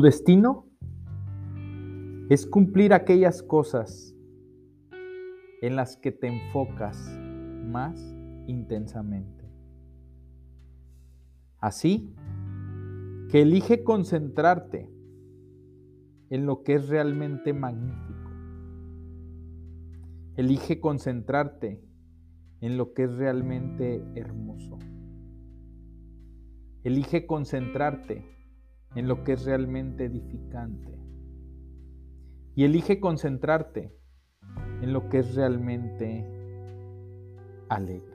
Destino es cumplir aquellas cosas en las que te enfocas más intensamente. Así que elige concentrarte en lo que es realmente magnífico. Elige concentrarte en lo que es realmente hermoso. Elige concentrarte en lo que es realmente edificante. Y elige concentrarte en lo que es realmente alegre.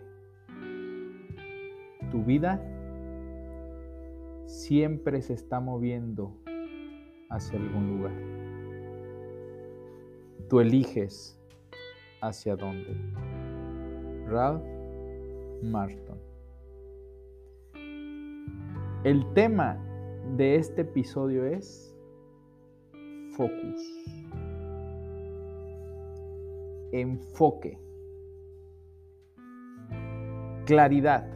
Tu vida siempre se está moviendo hacia algún lugar. Tú eliges hacia dónde. Ralph Marston. El tema de este episodio es focus. Enfoque. Claridad.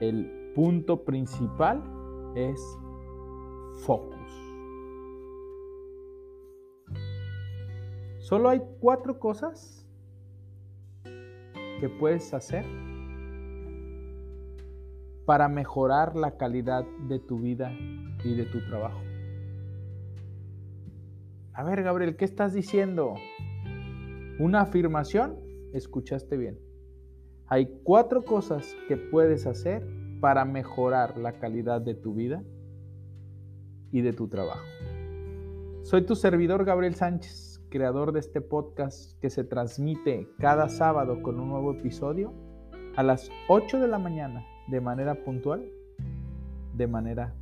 El punto principal es focus. Solo hay cuatro cosas que puedes hacer para mejorar la calidad de tu vida y de tu trabajo. A ver, Gabriel, ¿qué estás diciendo? ¿Una afirmación? Escuchaste bien. Hay cuatro cosas que puedes hacer para mejorar la calidad de tu vida y de tu trabajo. Soy tu servidor Gabriel Sánchez, creador de este podcast que se transmite cada sábado con un nuevo episodio a las 8 de la mañana de manera puntual, de manera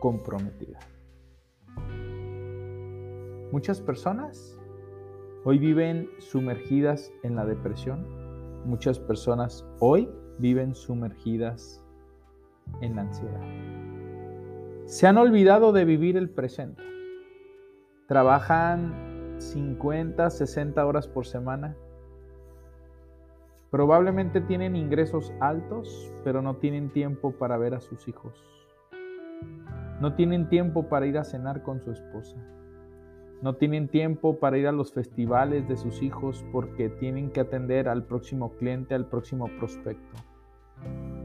comprometida. Muchas personas hoy viven sumergidas en la depresión. Muchas personas hoy viven sumergidas en la ansiedad. Se han olvidado de vivir el presente. Trabajan 50, 60 horas por semana Probablemente tienen ingresos altos, pero no tienen tiempo para ver a sus hijos. No tienen tiempo para ir a cenar con su esposa. No tienen tiempo para ir a los festivales de sus hijos porque tienen que atender al próximo cliente, al próximo prospecto.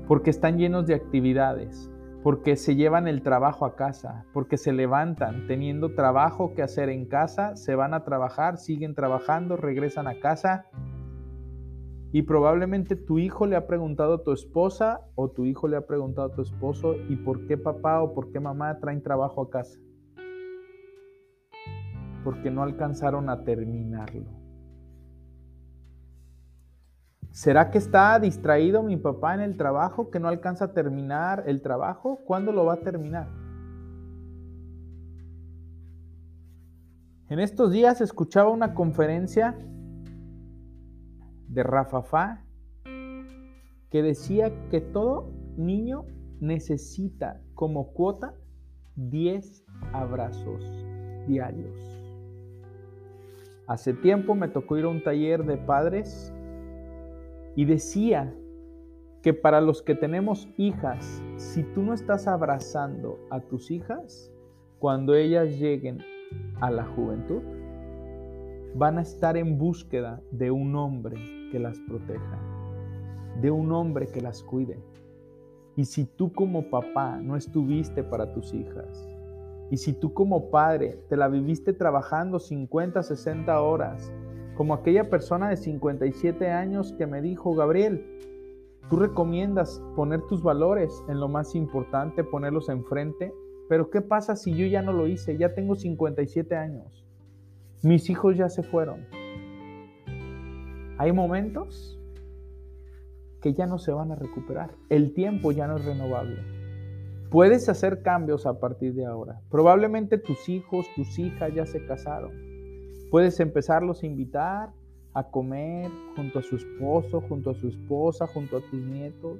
Porque están llenos de actividades, porque se llevan el trabajo a casa, porque se levantan teniendo trabajo que hacer en casa, se van a trabajar, siguen trabajando, regresan a casa y probablemente tu hijo le ha preguntado a tu esposa o tu hijo le ha preguntado a tu esposo, ¿y por qué papá o por qué mamá traen trabajo a casa? Porque no alcanzaron a terminarlo. ¿Será que está distraído mi papá en el trabajo, que no alcanza a terminar el trabajo? ¿Cuándo lo va a terminar? En estos días escuchaba una conferencia de Rafa que decía que todo niño necesita como cuota 10 abrazos diarios. Hace tiempo me tocó ir a un taller de padres y decía que para los que tenemos hijas, si tú no estás abrazando a tus hijas, cuando ellas lleguen a la juventud, van a estar en búsqueda de un hombre que las proteja, de un hombre que las cuide. Y si tú como papá no estuviste para tus hijas, y si tú como padre te la viviste trabajando 50, 60 horas, como aquella persona de 57 años que me dijo, Gabriel, tú recomiendas poner tus valores en lo más importante, ponerlos enfrente, pero ¿qué pasa si yo ya no lo hice? Ya tengo 57 años. Mis hijos ya se fueron. Hay momentos que ya no se van a recuperar. El tiempo ya no es renovable. Puedes hacer cambios a partir de ahora. Probablemente tus hijos, tus hijas ya se casaron. Puedes empezarlos a invitar a comer junto a su esposo, junto a su esposa, junto a tus nietos.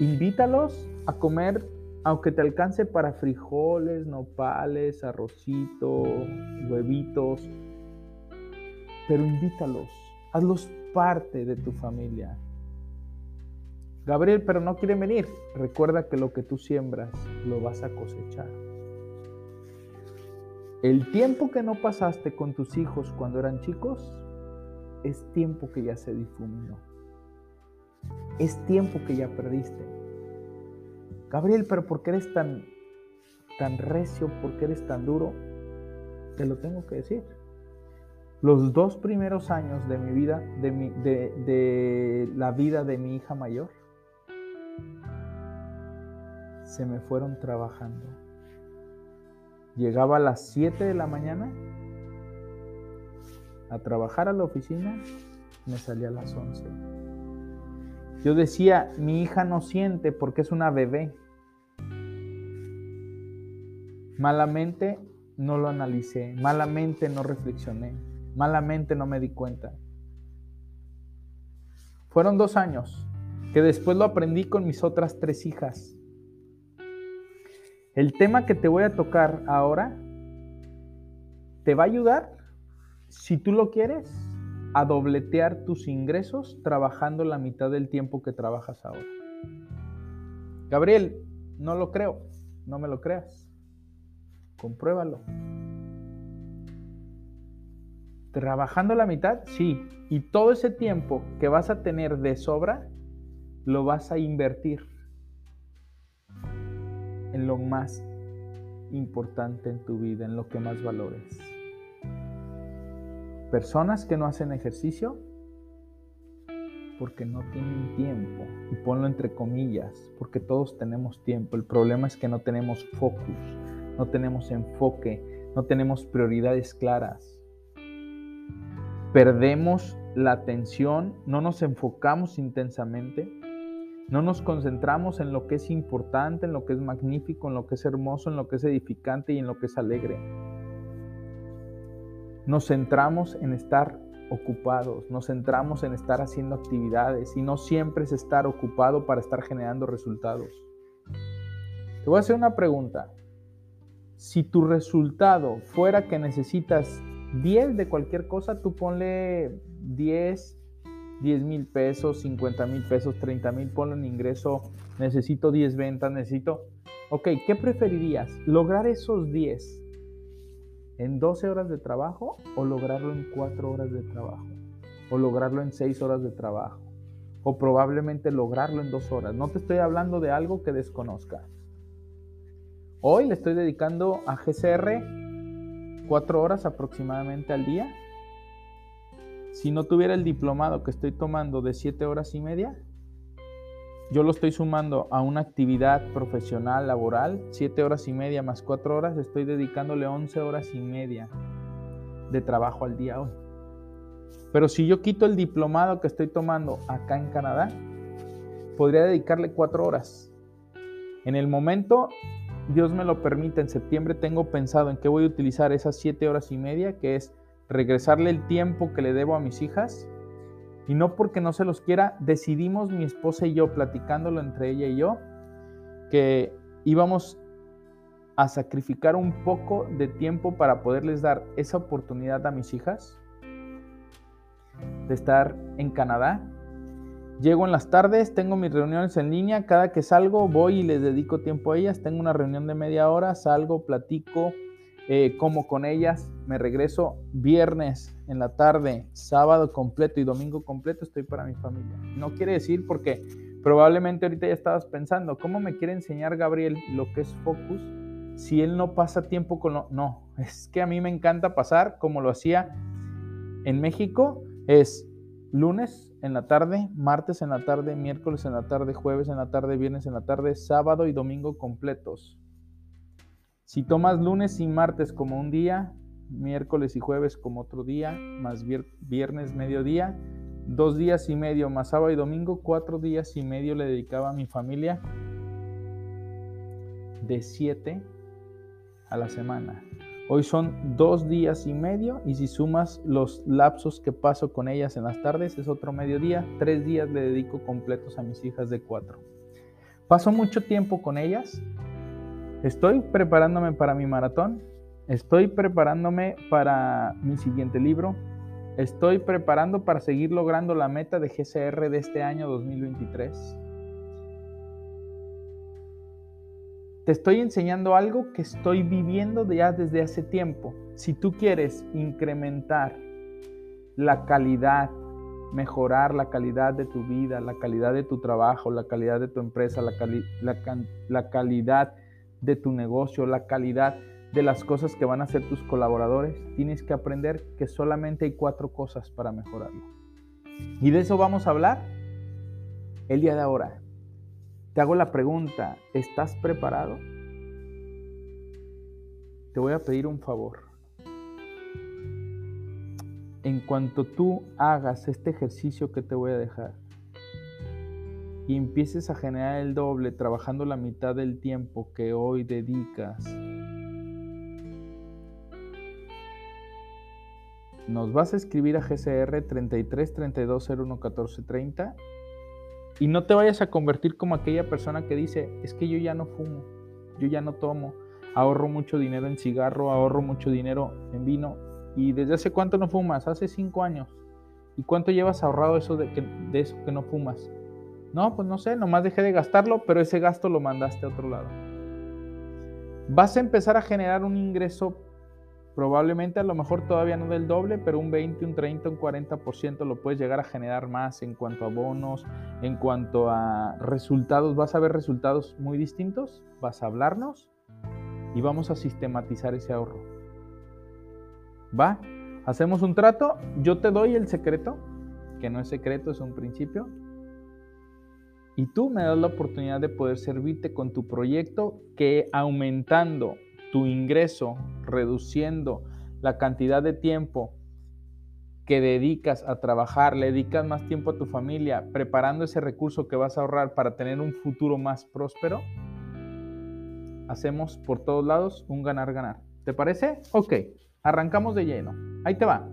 Invítalos a comer aunque te alcance para frijoles, nopales, arrocito, huevitos, pero invítalos, hazlos parte de tu familia. Gabriel, pero no quiere venir. Recuerda que lo que tú siembras lo vas a cosechar. El tiempo que no pasaste con tus hijos cuando eran chicos es tiempo que ya se difuminó. Es tiempo que ya perdiste. Gabriel, pero ¿por qué eres tan, tan recio? ¿Por qué eres tan duro? Te lo tengo que decir. Los dos primeros años de mi vida, de, de la vida de mi hija mayor, se me fueron trabajando. Llegaba a las 7 de la mañana a trabajar a la oficina, me salía a las 11. Yo decía, mi hija no siente porque es una bebé. Malamente no lo analicé, malamente no reflexioné, malamente no me di cuenta. Fueron dos años que después lo aprendí con mis otras tres hijas. El tema que te voy a tocar ahora te va a ayudar, si tú lo quieres, a dobletear tus ingresos trabajando la mitad del tiempo que trabajas ahora. Gabriel, no lo creo, no me lo creas. Compruébalo. Trabajando la mitad, sí. Y todo ese tiempo que vas a tener de sobra, lo vas a invertir en lo más importante en tu vida, en lo que más valores. Personas que no hacen ejercicio porque no tienen tiempo. Y ponlo entre comillas, porque todos tenemos tiempo. El problema es que no tenemos focus, no tenemos enfoque, no tenemos prioridades claras. Perdemos la atención, no nos enfocamos intensamente, no nos concentramos en lo que es importante, en lo que es magnífico, en lo que es hermoso, en lo que es edificante y en lo que es alegre nos centramos en estar ocupados, nos centramos en estar haciendo actividades y no siempre es estar ocupado para estar generando resultados. Te voy a hacer una pregunta. Si tu resultado fuera que necesitas 10 de cualquier cosa, tú ponle 10, 10 mil pesos, 50 mil pesos, 30 mil, ponle un ingreso, necesito 10 ventas, necesito... Ok, ¿qué preferirías? ¿Lograr esos 10 en 12 horas de trabajo o lograrlo en 4 horas de trabajo o lograrlo en 6 horas de trabajo o probablemente lograrlo en 2 horas. No te estoy hablando de algo que desconozca. Hoy le estoy dedicando a GCR 4 horas aproximadamente al día. Si no tuviera el diplomado que estoy tomando de 7 horas y media, yo lo estoy sumando a una actividad profesional, laboral, 7 horas y media más 4 horas, estoy dedicándole 11 horas y media de trabajo al día hoy. Pero si yo quito el diplomado que estoy tomando acá en Canadá, podría dedicarle 4 horas. En el momento, Dios me lo permite, en septiembre tengo pensado en qué voy a utilizar esas 7 horas y media, que es regresarle el tiempo que le debo a mis hijas y no porque no se los quiera, decidimos mi esposa y yo, platicándolo entre ella y yo, que íbamos a sacrificar un poco de tiempo para poderles dar esa oportunidad a mis hijas de estar en Canadá. Llego en las tardes, tengo mis reuniones en línea, cada que salgo voy y les dedico tiempo a ellas, tengo una reunión de media hora, salgo, platico, eh, como con ellas, me regreso viernes en la tarde, sábado completo y domingo completo estoy para mi familia. No quiere decir porque probablemente ahorita ya estabas pensando, ¿cómo me quiere enseñar Gabriel lo que es focus si él no pasa tiempo con lo... No, es que a mí me encanta pasar como lo hacía en México, es lunes en la tarde, martes en la tarde, miércoles en la tarde, jueves en la tarde, viernes en la tarde, sábado y domingo completos si tomas lunes y martes como un día, miércoles y jueves como otro día, más viernes mediodía, dos días y medio, más sábado y domingo, cuatro días y medio le dedicaba a mi familia de siete a la semana. Hoy son dos días y medio y si sumas los lapsos que paso con ellas en las tardes es otro mediodía. Tres días le dedico completos a mis hijas de cuatro. Paso mucho tiempo con ellas. Estoy preparándome para mi maratón. Estoy preparándome para mi siguiente libro. Estoy preparando para seguir logrando la meta de GCR de este año 2023. Te estoy enseñando algo que estoy viviendo ya desde hace tiempo. Si tú quieres incrementar la calidad, mejorar la calidad de tu vida, la calidad de tu trabajo, la calidad de tu empresa, la, calidad de tu negocio, la calidad de las cosas que van a hacer tus colaboradores, tienes que aprender que solamente hay cuatro cosas para mejorarlo. Y de eso vamos a hablar el día de ahora. Te hago la pregunta, ¿estás preparado? Te voy a pedir un favor. En cuanto tú hagas este ejercicio que te voy a dejar y empieces a generar el doble trabajando la mitad del tiempo que hoy dedicas, nos vas a escribir a GCR 33 32 01 14 30 y no te vayas a convertir como aquella persona que dice, es que yo ya no fumo, yo ya no tomo, ahorro mucho dinero en cigarro, ahorro mucho dinero en vino. ¿Y desde hace cuánto no fumas? Hace cinco años. ¿Y cuánto llevas ahorrado eso de, de eso que no fumas? No, pues no sé, nomás dejé de gastarlo, pero ese gasto lo mandaste a otro lado. Vas a empezar a generar un ingreso Probablemente a lo mejor todavía no del doble, pero un 20, un 30, un 40% lo puedes llegar a generar más en cuanto a bonos, en cuanto a resultados. Vas a ver resultados muy distintos, vas a hablarnos y vamos a sistematizar ese ahorro. ¿Va? Hacemos un trato, yo te doy el secreto, que no es secreto, es un principio, y tú me das la oportunidad de poder servirte con tu proyecto que aumentando tu ingreso, reduciendo la cantidad de tiempo que dedicas a trabajar, le dedicas más tiempo a tu familia, preparando ese recurso que vas a ahorrar para tener un futuro más próspero, hacemos por todos lados un ganar-ganar. ¿Te parece? Ok, arrancamos de lleno. Ahí te va.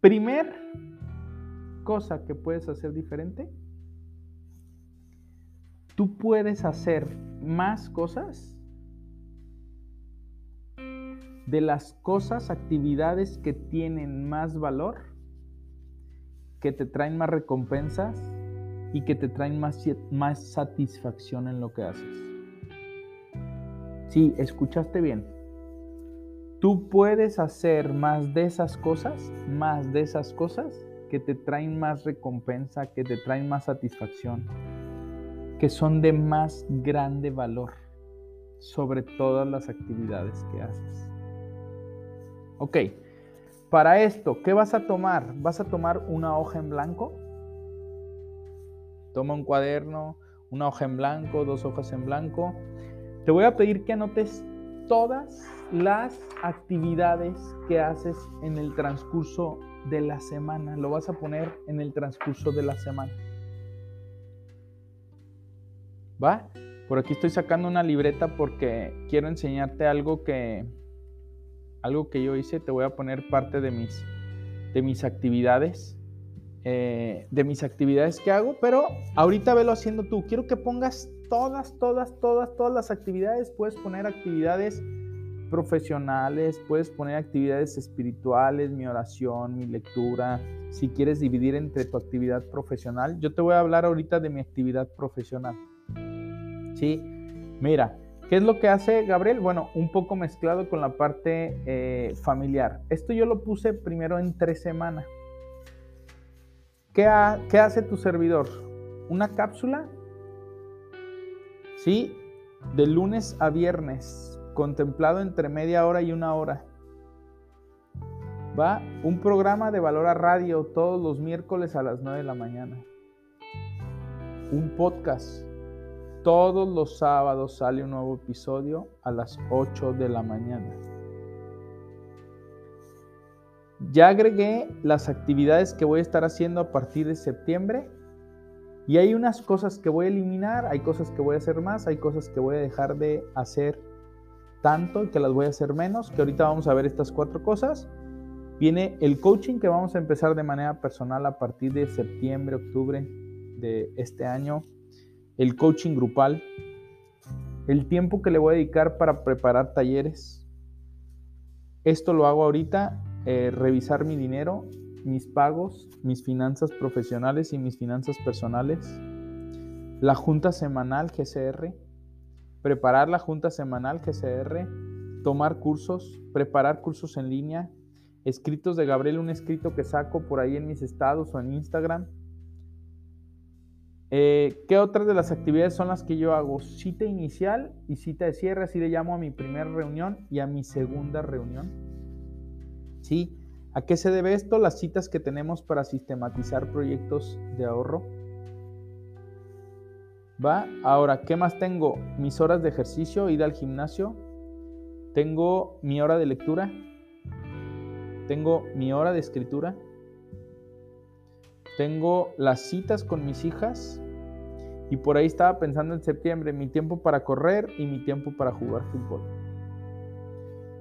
Primer cosa que puedes hacer diferente tú puedes hacer más cosas de las cosas, actividades que tienen más valor, que te traen más recompensas y que te traen más, satisfacción en lo que haces. Sí, escuchaste bien. Tú puedes hacer más de esas cosas, más de esas cosas que te traen más recompensa, que te traen más satisfacción, que son de más grande valor sobre todas las actividades que haces. Ok, para esto, ¿qué vas a tomar? ¿Vas a tomar una hoja en blanco? Toma un cuaderno, una hoja en blanco, dos hojas en blanco. Te voy a pedir que anotes todas las actividades que haces en el transcurso de la semana. Lo vas a poner en el transcurso de la semana. ¿Va? Por aquí estoy sacando una libreta porque quiero enseñarte algo que algo que yo hice. Te voy a poner parte de mis, de mis actividades. Eh, de mis actividades que hago, pero ahorita velo haciendo tú. Quiero que pongas todas, todas, todas, todas las actividades. Puedes poner actividades profesionales, puedes poner actividades espirituales, mi oración, mi lectura. Si quieres dividir entre tu actividad profesional, yo te voy a hablar ahorita de mi actividad profesional. ¿Sí? Mira, ¿qué es lo que hace Gabriel? Bueno, un poco mezclado con la parte eh, familiar. Esto yo lo puse primero en tres semanas. ¿Qué, ¿Qué hace tu servidor? Una cápsula, ¿sí? De lunes a viernes, contemplado entre media hora y una hora. Va un programa de valor a radio todos los miércoles a las 9 de la mañana. Un podcast Todos los sábados sale un nuevo episodio a las 8 de la mañana. Ya agregué las actividades que voy a estar haciendo a partir de septiembre y hay unas cosas que voy a eliminar, hay cosas que voy a hacer más, hay cosas que voy a dejar de hacer tanto y que las voy a hacer menos, que ahorita vamos a ver estas cuatro cosas. Viene el coaching que vamos a empezar de manera personal a partir de septiembre, octubre de este año. El coaching grupal. El tiempo que le voy a dedicar para preparar talleres. Esto lo hago ahorita, eh, revisar mi dinero, mis pagos, mis finanzas profesionales y mis finanzas personales. La junta semanal GCR. Preparar la junta semanal GCR. Tomar cursos, preparar cursos en línea, escritos de Gabriel, un escrito que saco por ahí en mis estados o en Instagram. Eh, ¿Qué otras de las actividades son las que yo hago? Cita inicial y cita de cierre, así le llamo a mi primera reunión y a mi segunda reunión. ¿Sí? ¿A qué se debe esto? Las citas que tenemos para sistematizar proyectos de ahorro. ¿Va? Ahora, ¿qué más tengo? Mis horas de ejercicio, ir al gimnasio. Tengo mi hora de lectura, tengo mi hora de escritura, tengo las citas con mis hijas y por ahí estaba pensando en septiembre mi tiempo para correr y mi tiempo para jugar fútbol.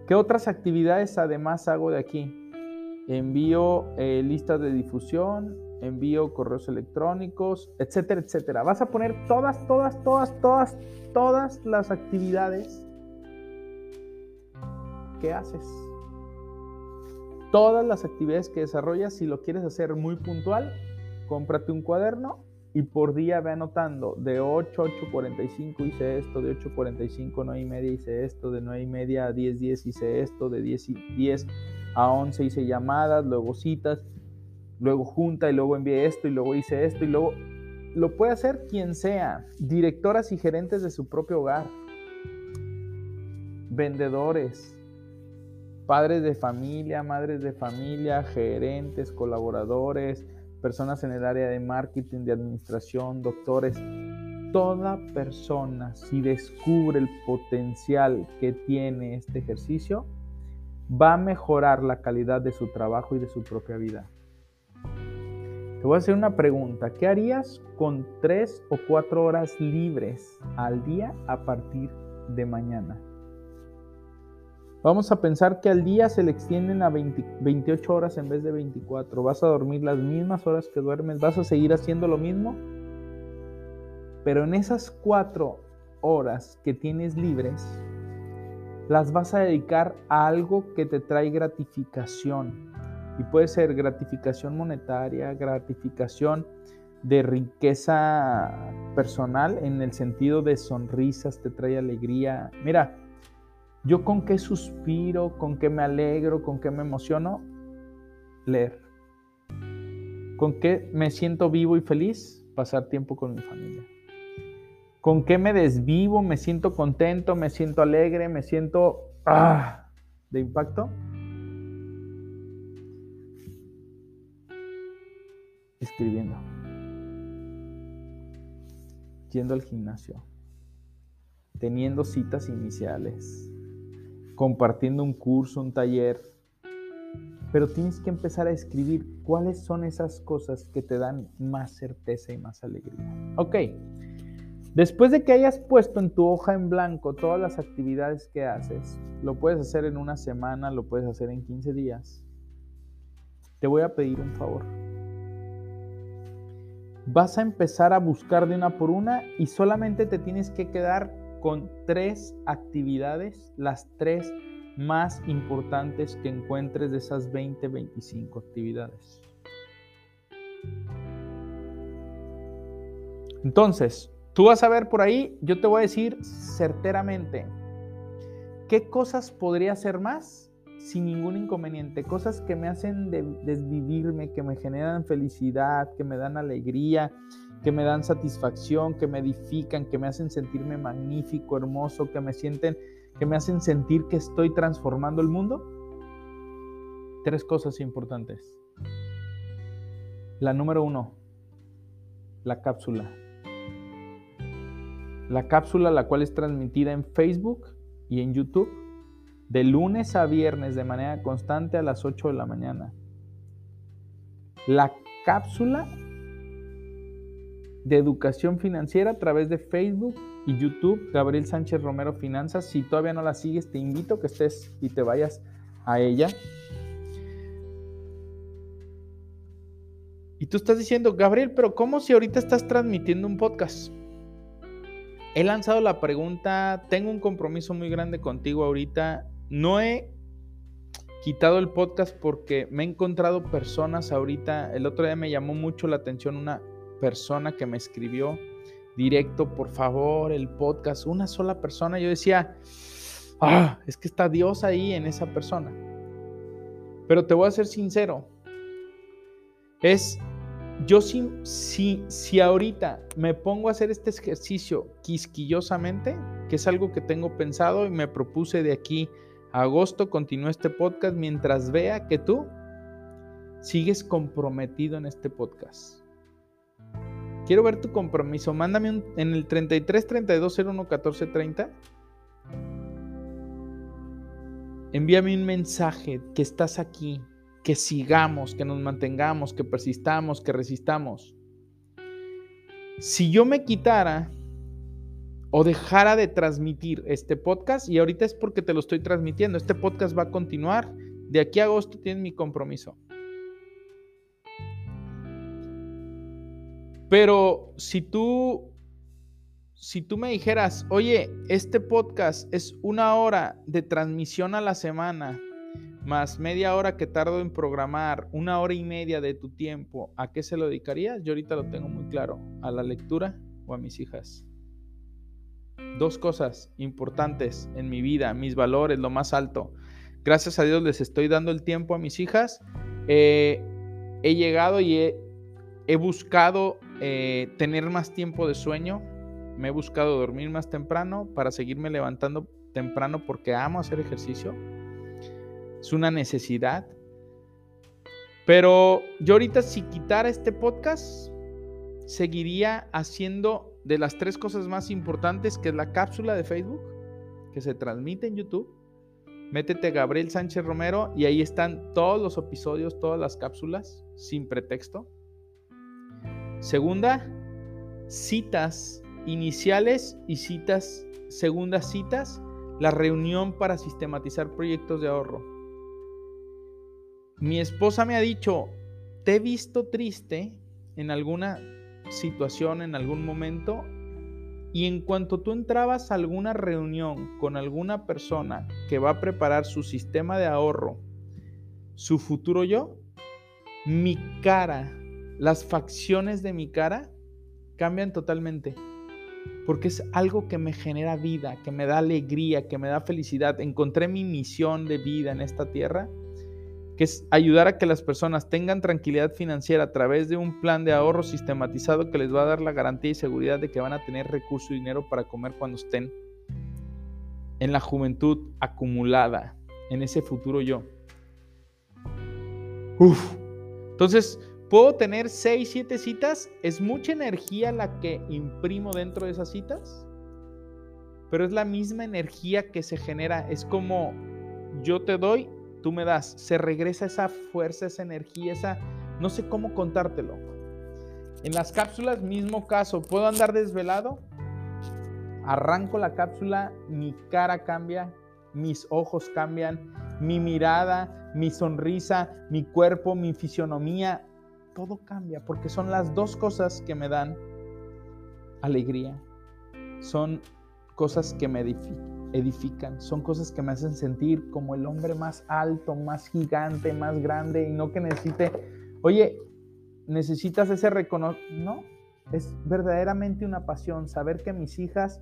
¿Qué otras actividades además hago de aquí? Envío eh, listas de difusión, envío correos electrónicos, etcétera, etcétera. Vas a poner todas, todas, todas, todas, todas las actividades que haces todas las actividades que desarrollas, si lo quieres hacer muy puntual, cómprate un cuaderno y por día ve anotando de 8 a 8.45 hice esto, de 8.45 a 9 y media hice esto, de 9 y media a 10, 10 hice esto, de 10, 10 a 11 hice llamadas, luego citas, luego junta y luego envié esto y luego hice esto y luego lo puede hacer quien sea, directoras y gerentes de su propio hogar, vendedores, padres de familia, madres de familia, gerentes, colaboradores, personas en el área de marketing, de administración, doctores. Toda persona, si descubre el potencial que tiene este ejercicio, va a mejorar la calidad de su trabajo y de su propia vida. Te voy a hacer una pregunta. ¿Qué harías con tres o cuatro horas libres al día a partir de mañana? Vamos a pensar que al día se le extienden a 28 horas en vez de 24. Vas a dormir las mismas horas que duermes, vas a seguir haciendo lo mismo. Pero en esas cuatro horas que tienes libres, las vas a dedicar a algo que te trae gratificación. Y puede ser gratificación monetaria, gratificación de riqueza personal en el sentido de sonrisas, te trae alegría. Mira, yo con qué suspiro, con qué me alegro, con qué me emociono, leer. ¿Con qué me siento vivo y feliz? Pasar tiempo con mi familia. ¿Con qué me desvivo? ¿Me siento contento? ¿Me siento alegre? ¿Me siento ah, de impacto? Escribiendo. Yendo al gimnasio. Teniendo citas iniciales compartiendo un curso, un taller, pero tienes que empezar a escribir cuáles son esas cosas que te dan más certeza y más alegría. Ok, después de que hayas puesto en tu hoja en blanco todas las actividades que haces, lo puedes hacer en una semana, lo puedes hacer en 15 días, te voy a pedir un favor. Vas a empezar a buscar de una por una y solamente te tienes que quedar con tres actividades, las tres más importantes que encuentres de esas 20, 25 actividades. Entonces, tú vas a ver por ahí, yo te voy a decir certeramente, ¿qué cosas podría hacer más sin ningún inconveniente? Cosas que me hacen desvivirme, que me generan felicidad, que me dan alegría, que me dan satisfacción, que me edifican, que me hacen sentirme magnífico, hermoso, que me sienten, que me hacen sentir que estoy transformando el mundo? Tres cosas importantes. La número uno, la cápsula. La cápsula, la cual es transmitida en Facebook y en YouTube, de lunes a viernes de manera constante a las 8 de la mañana. La cápsula de educación financiera a través de Facebook y YouTube, Gabriel Sánchez Romero Finanzas. Si todavía no la sigues, te invito a que estés y te vayas a ella. Y tú estás diciendo, Gabriel, pero ¿cómo si ahorita estás transmitiendo un podcast? He lanzado la pregunta, tengo un compromiso muy grande contigo ahorita. No he quitado el podcast porque me he encontrado personas ahorita. El otro día me llamó mucho la atención una persona que me escribió directo, por favor, el podcast, una sola persona. Yo decía, ah, es que está Dios ahí en esa persona. Pero te voy a ser sincero, es, yo si, si, si ahorita me pongo a hacer este ejercicio quisquillosamente, que es algo que tengo pensado y me propuse de aquí a agosto, continúo este podcast mientras vea que tú sigues comprometido en este podcast. Quiero ver tu compromiso. Mándame en el 33 32 01 14 30. Envíame un mensaje que estás aquí, que sigamos, que nos mantengamos, que persistamos, que resistamos. Si yo me quitara o dejara de transmitir este podcast, y ahorita es porque te lo estoy transmitiendo, este podcast va a continuar. De aquí a agosto tienes mi compromiso. Pero si tú, si tú me dijeras, oye, este podcast es una hora de transmisión a la semana, más media hora que tardo en programar, una hora y media de tu tiempo, ¿a qué se lo dedicarías? Yo ahorita lo tengo muy claro, a la lectura o a mis hijas. Dos cosas importantes en mi vida, mis valores, lo más alto. Gracias a Dios les estoy dando el tiempo a mis hijas. Eh, he llegado y he, he buscado eh, tener más tiempo de sueño. Me he buscado dormir más temprano para seguirme levantando temprano porque amo hacer ejercicio. Es una necesidad. Pero yo ahorita si quitara este podcast, seguiría haciendo de las tres cosas más importantes, que es la cápsula de Facebook, que se transmite en YouTube. Métete Gabriel Sánchez Romero y ahí están todos los episodios, todas las cápsulas, sin pretexto. Segunda, citas iniciales y citas, segundas citas, la reunión para sistematizar proyectos de ahorro. Mi esposa me ha dicho, te he visto triste en alguna situación, en algún momento, y en cuanto tú entrabas a alguna reunión con alguna persona que va a preparar su sistema de ahorro, su futuro yo, mi cara las facciones de mi cara cambian totalmente. Porque es algo que me genera vida, que me da alegría, que me da felicidad. Encontré mi misión de vida en esta tierra, que es ayudar a que las personas tengan tranquilidad financiera a través de un plan de ahorro sistematizado que les va a dar la garantía y seguridad de que van a tener recurso y dinero para comer cuando estén en la juventud acumulada, en ese futuro yo. Entonces, Puedo tener 6, 7 citas, es mucha energía la que imprimo dentro de esas citas, pero es la misma energía que se genera, es como yo te doy, tú me das, se regresa esa fuerza, esa energía, esa, no sé cómo contártelo. En las cápsulas, mismo caso, puedo andar desvelado, arranco la cápsula, mi cara cambia, mis ojos cambian, mi mirada, mi sonrisa, mi cuerpo, mi fisionomía, todo cambia, porque son las dos cosas que me dan alegría. Son cosas que me edifican, son cosas que me hacen sentir como el hombre más alto, más gigante, más grande y no que necesite, oye, necesitas ese reconocimiento, no, es verdaderamente una pasión saber que mis hijas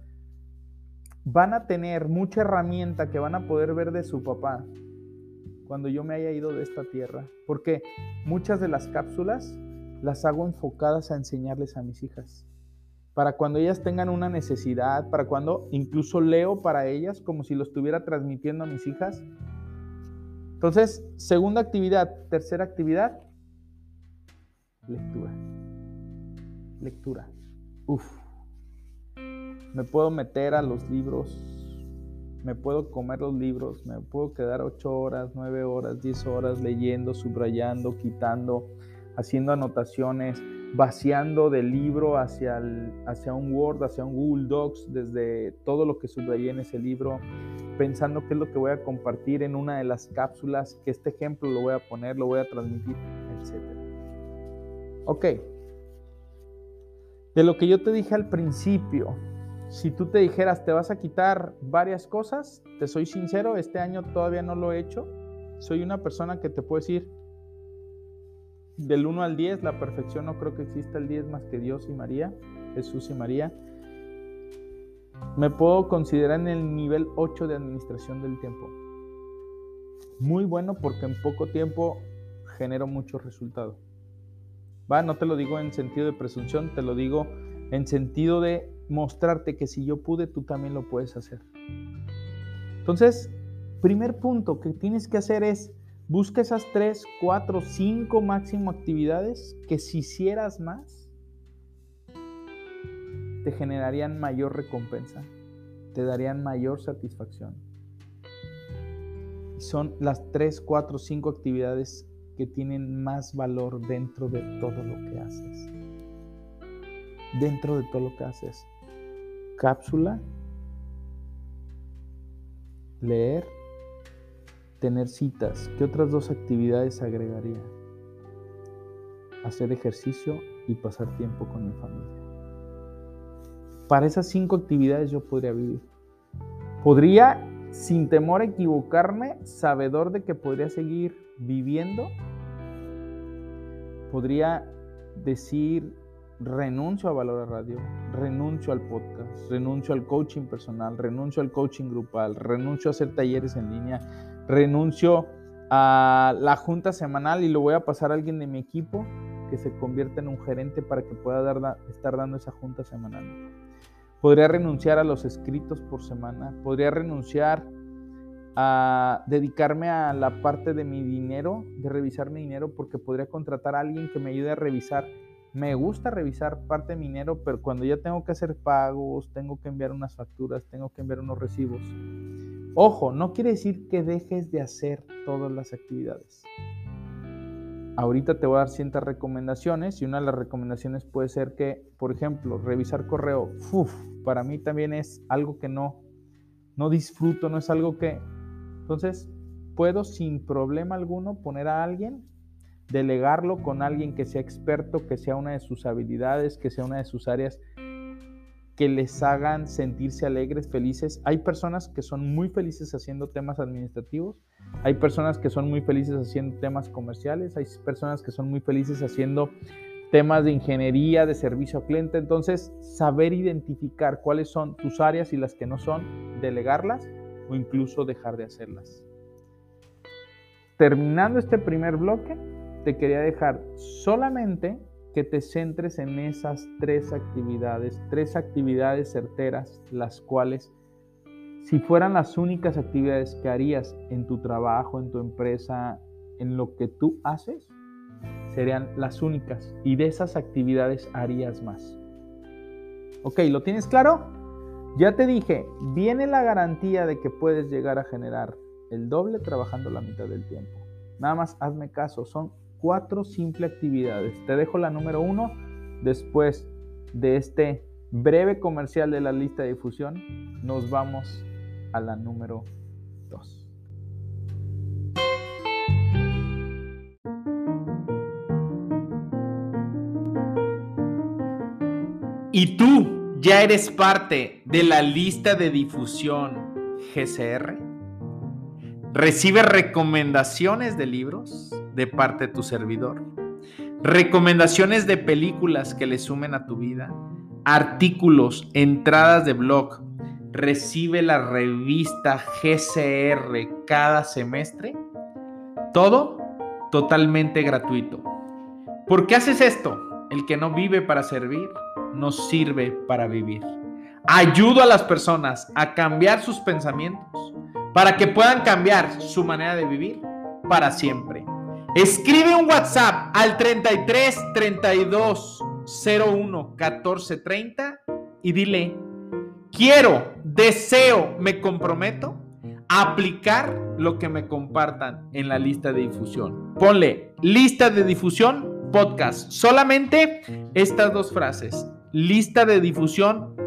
van a tener mucha herramienta que van a poder ver de su papá, cuando yo me haya ido de esta tierra, porque muchas de las cápsulas las hago enfocadas a enseñarles a mis hijas. Para cuando ellas tengan una necesidad, para cuando incluso leo para ellas como si lo estuviera transmitiendo a mis hijas. Entonces, segunda actividad, tercera actividad, lectura. Lectura. Uf. me puedo meter a los libros, me puedo comer los libros, me puedo quedar 8 horas, 9 horas, 10 horas leyendo, subrayando, quitando, haciendo anotaciones, vaciando del libro hacia, hacia un Word, hacia un Google Docs, desde todo lo que subrayé en ese libro, pensando qué es lo que voy a compartir en una de las cápsulas, que este ejemplo lo voy a poner, lo voy a transmitir, etc. Ok. De lo que yo te dije al principio, si tú te dijeras, te vas a quitar varias cosas, te soy sincero, este año todavía no lo he hecho. Soy una persona que te puedo decir, del 1 al 10, la perfección no creo que exista el 10 más que Dios y María, Jesús y María. Me puedo considerar en el nivel 8 de administración del tiempo. Muy bueno porque en poco tiempo genero mucho resultado. Va, no te lo digo en sentido de presunción, te lo digo en sentido de mostrarte que si yo pude, tú también lo puedes hacer. Entonces, primer punto que tienes que hacer es Busca esas 3, 4, 5 máximo actividades que si hicieras más, te generarían mayor recompensa, te darían mayor satisfacción. Son las 3, 4, 5 actividades que tienen más valor dentro de todo lo que haces. Dentro de todo lo que haces. Cápsula, leer, tener citas, ¿qué otras dos actividades agregaría? Hacer ejercicio y pasar tiempo con mi familia. Para esas cinco actividades yo podría vivir. Podría, sin temor a equivocarme, sabedor de que podría seguir viviendo, podría decir, renuncio a Valor Radio, renuncio al podcast, renuncio al coaching personal, renuncio al coaching grupal, renuncio a hacer talleres en línea, renuncio a la junta semanal y lo voy a pasar a alguien de mi equipo que se convierta en un gerente para que pueda estar dando esa junta semanal. Podría renunciar a los escritos por semana, podría renunciar a dedicarme a la parte de mi dinero, de revisar mi dinero, porque podría contratar a alguien que me ayude a revisar. Me gusta revisar parte de mi dinero, pero cuando ya tengo que hacer pagos, tengo que enviar unas facturas, tengo que enviar unos recibos, Ojo, no quiere decir que dejes de hacer todas las actividades. Ahorita te voy a dar ciertas recomendaciones y una de las recomendaciones puede ser que, por ejemplo, revisar correo, uf, para mí también es algo que no, no disfruto, no es algo que... Entonces, puedo sin problema alguno poner a alguien, delegarlo con alguien que sea experto, que sea una de sus habilidades, que sea una de sus áreas que les hagan sentirse alegres, felices. Hay personas que son muy felices haciendo temas administrativos, hay personas que son muy felices haciendo temas comerciales, hay personas que son muy felices haciendo temas de ingeniería, de servicio al cliente. Entonces, saber identificar cuáles son tus áreas y las que no son, delegarlas o incluso dejar de hacerlas. Terminando este primer bloque, te quería dejar solamente que te centres en esas tres actividades, tres actividades certeras, las cuales, si fueran las únicas actividades que harías en tu trabajo, en tu empresa, en lo que tú haces, serían las únicas. Y de esas actividades harías más. Ok, ¿lo tienes claro? Ya te dije, viene la garantía de que puedes llegar a generar el doble trabajando la mitad del tiempo. Nada más hazme caso, son cuatro simples actividades. Te dejo la número uno después de este breve comercial de la lista de difusión. Nos vamos a la número dos. ¿Y tú ya eres parte de la lista de difusión GCR? ¿Recibe recomendaciones de libros? De parte de tu servidor, recomendaciones de películas que le sumen a tu vida, artículos, entradas de blog, recibe la revista GCR cada semestre, todo totalmente gratuito. ¿Por qué haces esto? El que no vive para servir, no sirve para vivir. Ayudo a las personas a cambiar sus pensamientos para que puedan cambiar su manera de vivir para siempre. Escribe un WhatsApp al 33 32 01 14 30 y dile, quiero, deseo, me comprometo a aplicar lo que me compartan en la lista de difusión. Ponle lista de difusión podcast. Solamente estas dos frases. Lista de difusión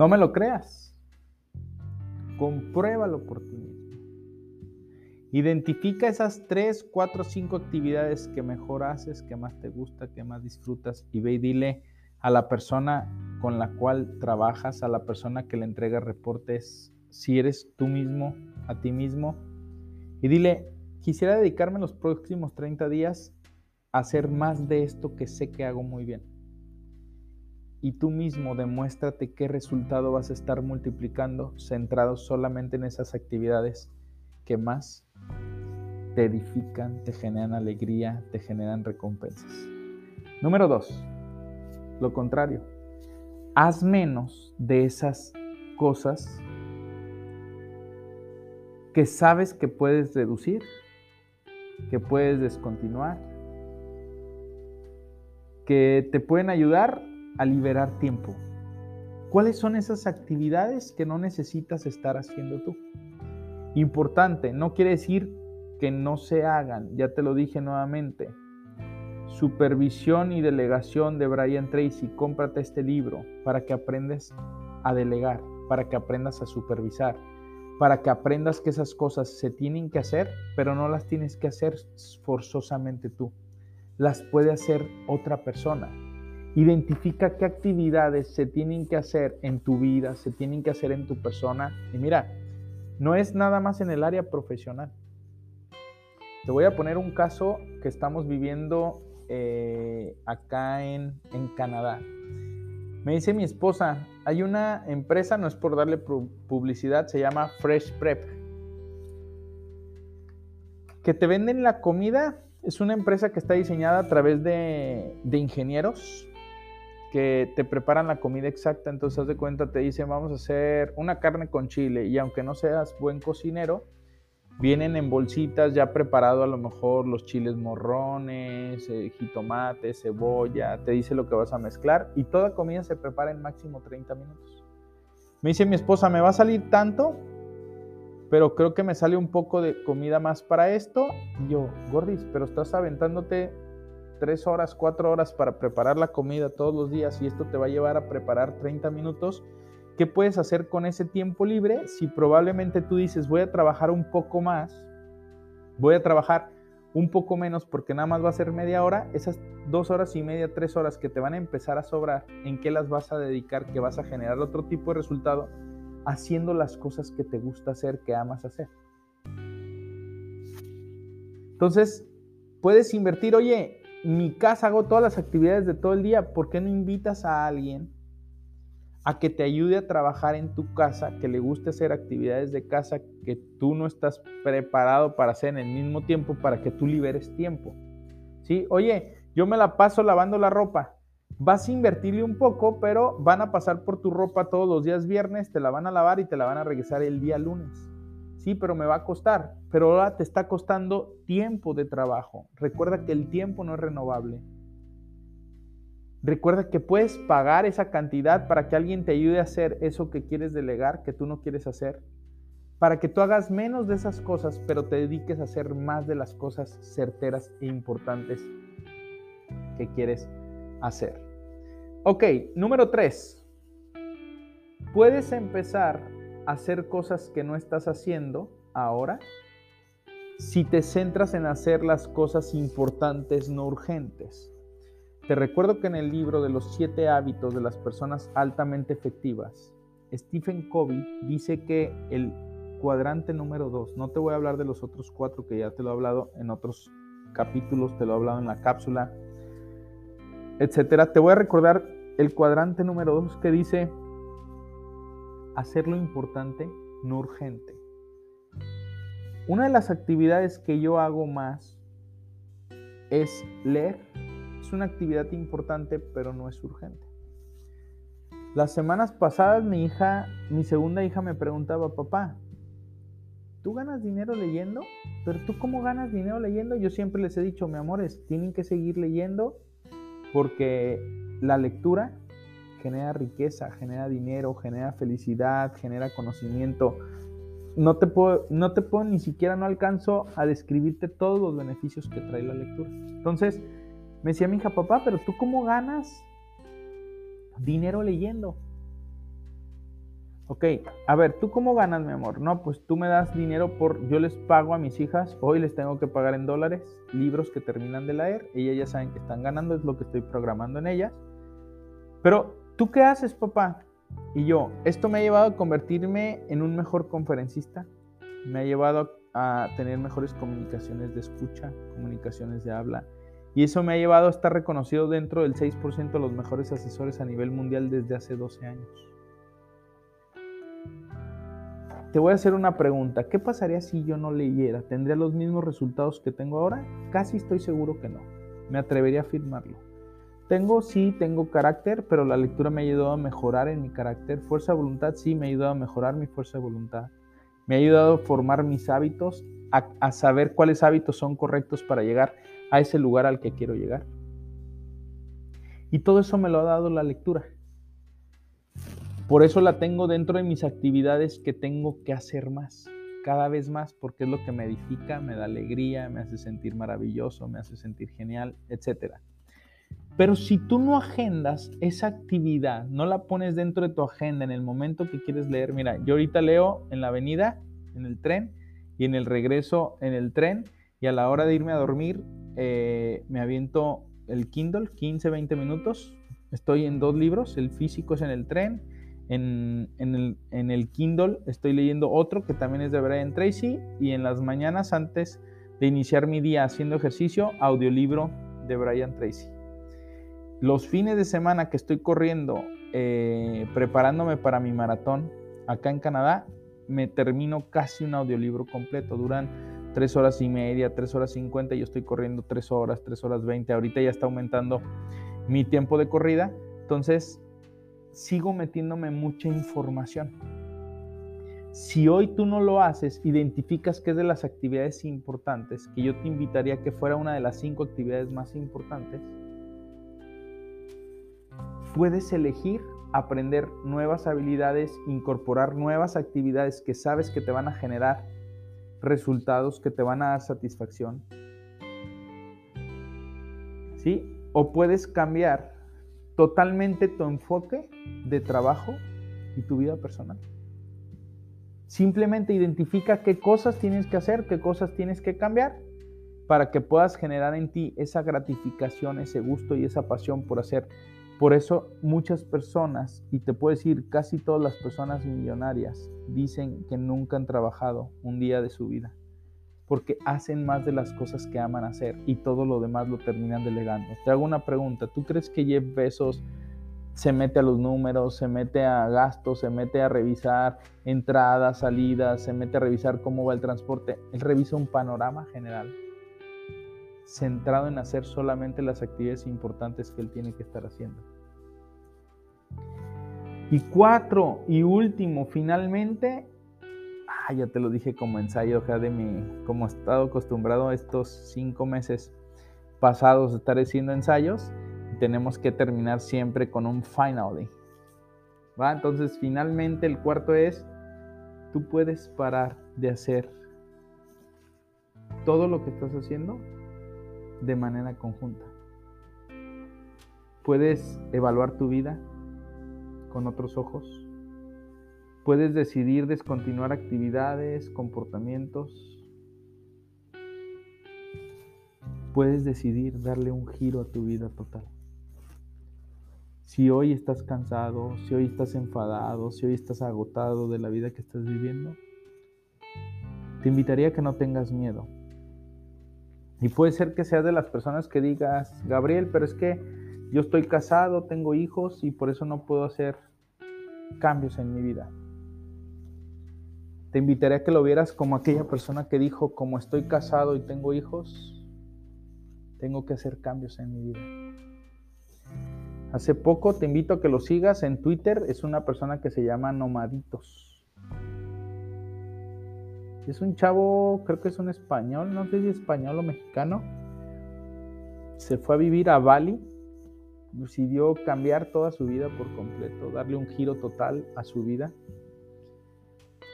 No me lo creas. Compruébalo por ti mismo. Identifica esas 3, 4, 5 actividades que mejor haces, que más te gusta, que más disfrutas y ve y dile a la persona con la cual trabajas, a la persona que le entrega reportes, si eres tú mismo, a ti mismo, y dile, quisiera dedicarme los próximos 30 días a hacer más de esto que sé que hago muy bien. Y tú mismo demuéstrate qué resultado vas a estar multiplicando centrado solamente en esas actividades que más te edifican, te generan alegría, te generan recompensas. Número dos, lo contrario. Haz menos de esas cosas que sabes que puedes reducir, que puedes descontinuar, que te pueden ayudar a liberar tiempo. ¿Cuáles son esas actividades que no necesitas estar haciendo tú? Importante, no quiere decir que no se hagan, ya te lo dije nuevamente. Supervisión y delegación de Brian Tracy, cómprate este libro para que aprendas a delegar, para que aprendas a supervisar, para que aprendas que esas cosas se tienen que hacer, pero no las tienes que hacer forzosamente tú. Las puede hacer otra persona. Identifica qué actividades se tienen que hacer en tu vida, se tienen que hacer en tu persona. Y mira, no es nada más en el área profesional. Te voy a poner un caso que estamos viviendo eh, acá en, en Canadá. Me dice mi esposa, hay una empresa, no es por darle publicidad, se llama Fresh Prep, que te venden la comida. Es una empresa que está diseñada a través de, de ingenieros que te preparan la comida exacta, entonces haz de cuenta, te dicen vamos a hacer una carne con chile y aunque no seas buen cocinero, vienen en bolsitas ya preparado a lo mejor los chiles morrones, eh, jitomate, cebolla, te dice lo que vas a mezclar y toda comida se prepara en máximo 30 minutos. Me dice mi esposa, me va a salir tanto, pero creo que me sale un poco de comida más para esto. Y yo, Gordis, pero estás aventándote tres horas, cuatro horas para preparar la comida todos los días y esto te va a llevar a preparar 30 minutos, ¿qué puedes hacer con ese tiempo libre si probablemente tú dices voy a trabajar un poco más, voy a trabajar un poco menos porque nada más va a ser media hora, esas dos horas y media, tres horas que te van a empezar a sobrar, ¿en qué las vas a dedicar? Que vas a generar otro tipo de resultado haciendo las cosas que te gusta hacer, que amas hacer. Entonces, puedes invertir, oye, mi casa hago todas las actividades de todo el día, ¿por qué no invitas a alguien a que te ayude a trabajar en tu casa, que le guste hacer actividades de casa que tú no estás preparado para hacer en el mismo tiempo para que tú liberes tiempo? ¿Sí? Oye, yo me la paso lavando la ropa. Vas a invertirle un poco, pero van a pasar por tu ropa todos los días viernes, te la van a lavar y te la van a regresar el día lunes. Sí, pero me va a costar. Pero ahora te está costando tiempo de trabajo. Recuerda que el tiempo no es renovable. Recuerda que puedes pagar esa cantidad para que alguien te ayude a hacer eso que quieres delegar, que tú no quieres hacer. Para que tú hagas menos de esas cosas, pero te dediques a hacer más de las cosas certeras e importantes que quieres hacer. Ok, número tres. Puedes empezar hacer cosas que no estás haciendo ahora si te centras en hacer las cosas importantes, no urgentes. Te recuerdo que en el libro de los siete hábitos de las personas altamente efectivas, Stephen Covey dice que el cuadrante número dos, no te voy a hablar de los otros cuatro que ya te lo he hablado en otros capítulos, te lo he hablado en la cápsula, etcétera. Te voy a recordar el cuadrante número dos que dice hacer lo importante, no urgente. Una de las actividades que yo hago más es leer. Es una actividad importante, pero no es urgente. Las semanas pasadas mi hija, mi segunda hija me preguntaba, papá, ¿tú ganas dinero leyendo? Pero tú cómo ganas dinero leyendo? Yo siempre les he dicho, mi amores, tienen que seguir leyendo porque la lectura genera riqueza, genera dinero, genera felicidad, genera conocimiento. No te puedo, no te puedo ni siquiera no alcanzo a describirte todos los beneficios que trae la lectura. Entonces, me decía mi hija, papá, pero tú cómo ganas dinero leyendo. Ok, a ver, ¿tú cómo ganas, mi amor? No, pues tú me das dinero por, yo les pago a mis hijas, hoy les tengo que pagar en dólares, libros que terminan de leer, ellas ya saben que están ganando, es lo que estoy programando en ellas. Pero, ¿tú qué haces, papá? Y yo, esto me ha llevado a convertirme en un mejor conferencista, me ha llevado a tener mejores comunicaciones de escucha, comunicaciones de habla, y eso me ha llevado a estar reconocido dentro del 6% de los mejores asesores a nivel mundial desde hace 12 años. Te voy a hacer una pregunta. ¿Qué pasaría si yo no leyera? ¿Tendría los mismos resultados que tengo ahora? Casi estoy seguro que no. Me atrevería a afirmarlo. Tengo, sí, tengo carácter, pero la lectura me ha ayudado a mejorar en mi carácter. Fuerza de voluntad, sí, me ha ayudado a mejorar mi fuerza de voluntad. Me ha ayudado a formar mis hábitos, a, saber cuáles hábitos son correctos para llegar a ese lugar al que quiero llegar. Y todo eso me lo ha dado la lectura. Por eso la tengo dentro de mis actividades que tengo que hacer más, cada vez más, porque es lo que me edifica, me da alegría, me hace sentir maravilloso, me hace sentir genial, etc. Pero si tú no agendas esa actividad, no la pones dentro de tu agenda en el momento que quieres leer, mira, yo ahorita leo en la avenida, en el tren, y en el regreso en el tren, y a la hora de irme a dormir eh, me aviento el Kindle, 15, 20 minutos. Estoy en dos libros, el físico es en el tren, en, el, Kindle estoy leyendo otro que también es de Brian Tracy y en las mañanas antes de iniciar mi día haciendo ejercicio, audiolibro de Brian Tracy. Los fines de semana que estoy corriendo, eh, preparándome para mi maratón acá en Canadá, me termino casi un audiolibro completo. Duran tres horas y media, tres horas cincuenta, yo estoy corriendo tres horas, tres horas veinte, ahorita ya está aumentando mi tiempo de corrida, entonces sigo metiéndome mucha información. Si hoy tú no lo haces, identificas que es de las actividades importantes, que yo te invitaría a que fuera una de las cinco actividades más importantes, puedes elegir aprender nuevas habilidades, incorporar nuevas actividades que sabes que te van a generar resultados que te van a dar satisfacción. ¿Sí? O puedes cambiar totalmente tu enfoque de trabajo y tu vida personal. Simplemente identifica qué cosas tienes que hacer, qué cosas tienes que cambiar para que puedas generar en ti esa gratificación, ese gusto y esa pasión por hacer por eso muchas personas, y te puedo decir casi todas las personas millonarias, dicen que nunca han trabajado un día de su vida, porque hacen más de las cosas que aman hacer y todo lo demás lo terminan delegando. Te hago una pregunta, ¿tú crees que Jeff Bezos se mete a los números, se mete a gastos, se mete a revisar entradas, salidas, se mete a revisar cómo va el transporte? Él revisa un panorama general centrado en hacer solamente las actividades importantes que él tiene que estar haciendo. Y cuatro y último, finalmente, ah, ya te lo dije como ensayo, ya de mi, como he estado acostumbrado estos cinco meses pasados de estar haciendo ensayos, tenemos que terminar siempre con un finally. ¿Va? Entonces, finalmente el cuarto es, tú puedes parar de hacer todo lo que estás haciendo de manera conjunta. Puedes evaluar tu vida con otros ojos. Puedes decidir descontinuar actividades, comportamientos. Puedes decidir darle un giro a tu vida total. Si hoy estás cansado, si hoy estás enfadado, si hoy estás agotado de la vida que estás viviendo, te invitaría a que no tengas miedo, y puede ser que seas de las personas que digas, Gabriel, pero es que yo estoy casado, tengo hijos y por eso no puedo hacer cambios en mi vida. Te invitaré a que lo vieras como aquella persona que dijo, como estoy casado y tengo hijos, tengo que hacer cambios en mi vida. Hace poco te invito a que lo sigas en Twitter, es una persona que se llama Nomaditos. Es un chavo, creo que es un español, no sé si español o mexicano. Se fue a vivir a Bali, decidió cambiar toda su vida por completo, darle un giro total a su vida.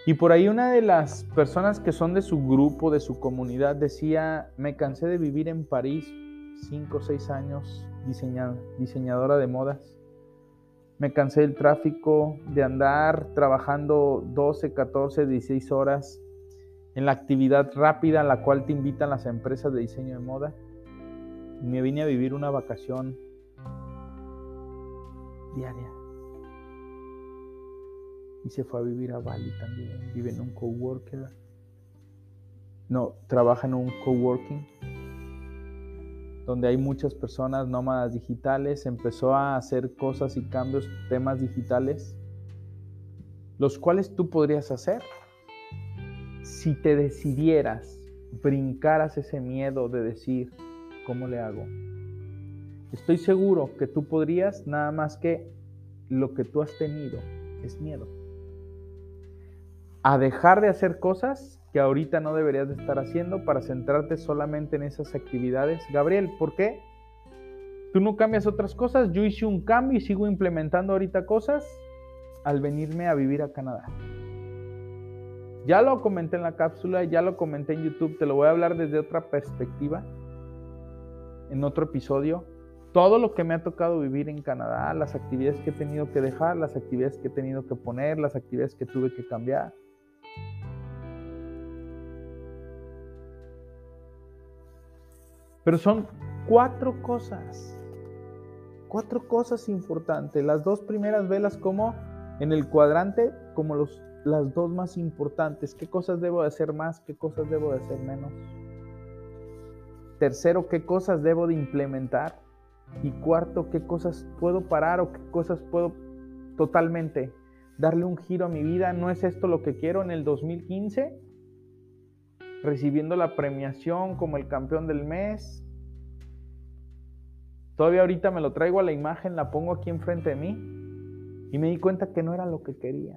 Y por ahí una de las personas que son de su grupo, de su comunidad, decía, me cansé de vivir en París cinco o seis años diseñadora de modas. Me cansé del tráfico, de andar trabajando 12, 14, 16 horas en la actividad rápida a la cual te invitan las empresas de diseño de moda. me vine a vivir una vacación diaria y se fue a vivir a Bali también. Vive en un coworker. No, trabaja en un coworking donde hay muchas personas nómadas digitales. Empezó a hacer cosas y cambios, temas digitales, los cuales tú podrías hacer si te decidieras, brincaras ese miedo de decir, ¿cómo le hago? Estoy seguro que tú podrías, nada más que lo que tú has tenido es miedo a dejar de hacer cosas que ahorita no deberías de estar haciendo para centrarte solamente en esas actividades. Gabriel, ¿por qué? Tú no cambias otras cosas, yo hice un cambio y sigo implementando ahorita cosas al venirme a vivir a Canadá. Ya lo comenté en la cápsula, ya lo comenté en YouTube, te lo voy a hablar desde otra perspectiva, en otro episodio. Todo lo que me ha tocado vivir en Canadá, las actividades que he tenido que dejar, las actividades que he tenido que poner, las actividades que tuve que cambiar Pero son cuatro cosas, cuatro cosas importantes. Las dos primeras velas como en el cuadrante, como los, las dos más importantes. ¿Qué cosas debo de hacer más? ¿Qué cosas debo de hacer menos? Tercero, ¿qué cosas debo de implementar? Y cuarto, ¿qué cosas puedo parar o qué cosas puedo totalmente darle un giro a mi vida? ¿No es esto lo que quiero en el 2015? recibiendo la premiación como el campeón del mes. Todavía ahorita me lo traigo a la imagen, la pongo aquí enfrente de mí y me di cuenta que no era lo que quería.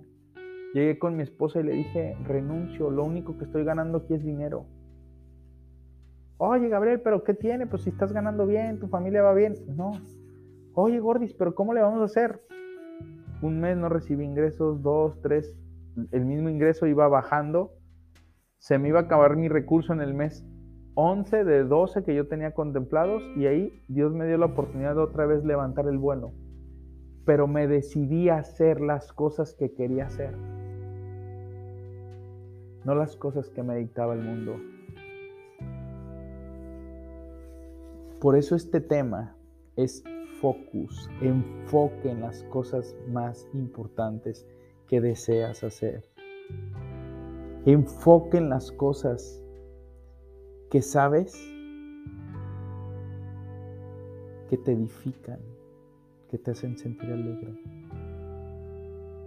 Llegué con mi esposa y le dije, renuncio, lo único que estoy ganando aquí es dinero. Oye, Gabriel, pero ¿qué tiene? Pues si estás ganando bien, tu familia va bien. No. Oye, Gordis, pero ¿cómo le vamos a hacer? Un mes no recibí ingresos, dos, tres, el mismo ingreso iba bajando se me iba a acabar mi recurso en el mes 11 de 12 que yo tenía contemplados y ahí Dios me dio la oportunidad de otra vez levantar el vuelo. Pero me decidí a hacer las cosas que quería hacer, no las cosas que me dictaba el mundo. Por eso este tema es focus, enfoque en las cosas más importantes que deseas hacer. Enfoque en las cosas que sabes que te edifican, que te hacen sentir alegre.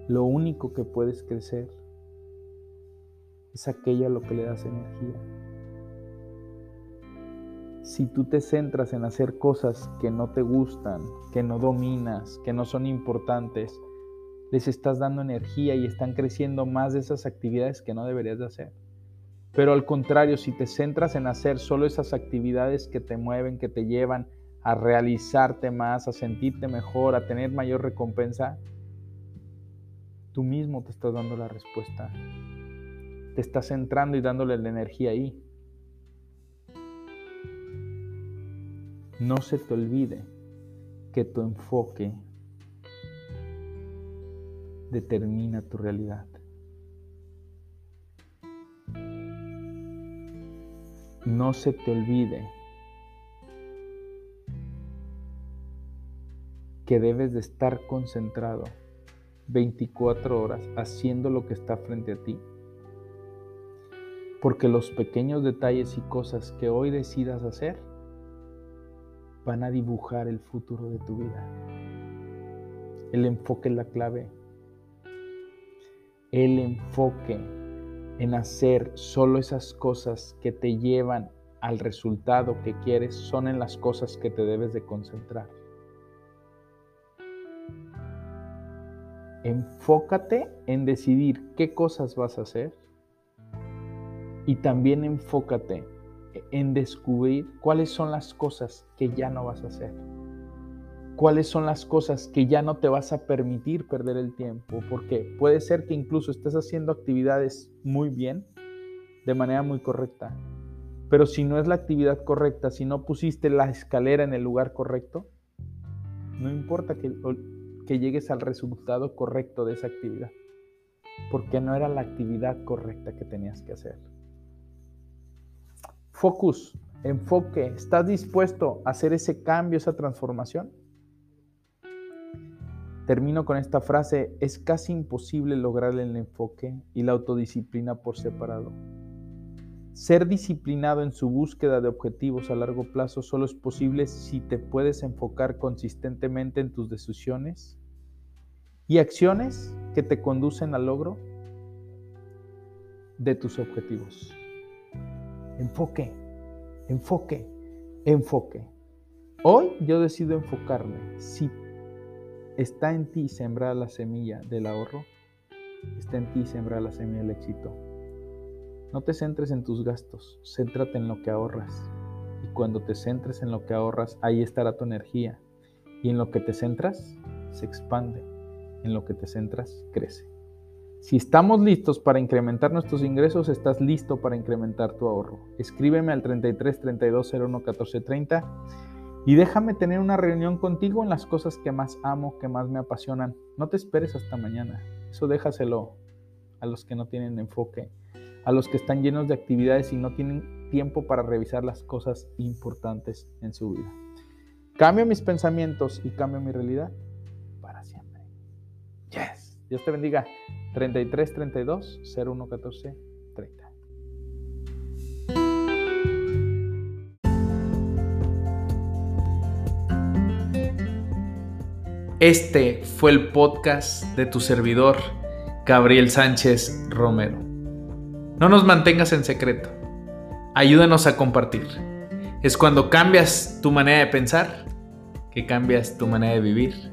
Lo único que puedes crecer es aquello a lo que le das energía. Si tú te centras en hacer cosas que no te gustan, que no dominas, que no son importantes, les estás dando energía y están creciendo más de esas actividades que no deberías de hacer. Pero al contrario, si te centras en hacer solo esas actividades que te mueven, que te llevan a realizarte más, a sentirte mejor, a tener mayor recompensa, tú mismo te estás dando la respuesta. Te estás centrando y dándole la energía ahí. No se te olvide que tu enfoque determina tu realidad. No se te olvide que debes de estar concentrado 24 horas haciendo lo que está frente a ti. Porque los pequeños detalles y cosas que hoy decidas hacer van a dibujar el futuro de tu vida. El enfoque es la clave. El enfoque en hacer solo esas cosas que te llevan al resultado que quieres son en las cosas que te debes de concentrar. Enfócate en decidir qué cosas vas a hacer y también enfócate en descubrir cuáles son las cosas que ya no vas a hacer. Cuáles son las cosas que ya no te vas a permitir perder el tiempo, porque puede ser que incluso estés haciendo actividades muy bien, de manera muy correcta, pero si no es la actividad correcta, si no pusiste la escalera en el lugar correcto, no importa que, que llegues al resultado correcto de esa actividad, porque no era la actividad correcta que tenías que hacer. Focus, enfoque, ¿estás dispuesto a hacer ese cambio, esa transformación? Termino con esta frase, es casi imposible lograr el enfoque y la autodisciplina por separado. Ser disciplinado en su búsqueda de objetivos a largo plazo solo es posible si te puedes enfocar consistentemente en tus decisiones y acciones que te conducen al logro de tus objetivos. Enfoque, enfoque, enfoque. Hoy yo decido enfocarme. Si está en ti sembrar la semilla del ahorro, está en ti sembrar la semilla del éxito. No te centres en tus gastos, céntrate en lo que ahorras. Y cuando te centres en lo que ahorras, ahí estará tu energía. Y en lo que te centras, se expande. En lo que te centras, crece. Si estamos listos para incrementar nuestros ingresos, estás listo para incrementar tu ahorro. Escríbeme al 33 32 01 14 30 y déjame tener una reunión contigo en las cosas que más amo, que más me apasionan. No te esperes hasta mañana. Eso déjaselo a los que no tienen enfoque, a los que están llenos de actividades y no tienen tiempo para revisar las cosas importantes en su vida. Cambio mis pensamientos y cambio mi realidad para siempre. Yes. Dios te bendiga. 33 32 01 14 30. Este fue el podcast de tu servidor, Gabriel Sánchez Romero. No nos mantengas en secreto. Ayúdanos a compartir. Es cuando cambias tu manera de pensar que cambias tu manera de vivir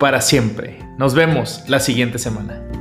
para siempre. Nos vemos la siguiente semana.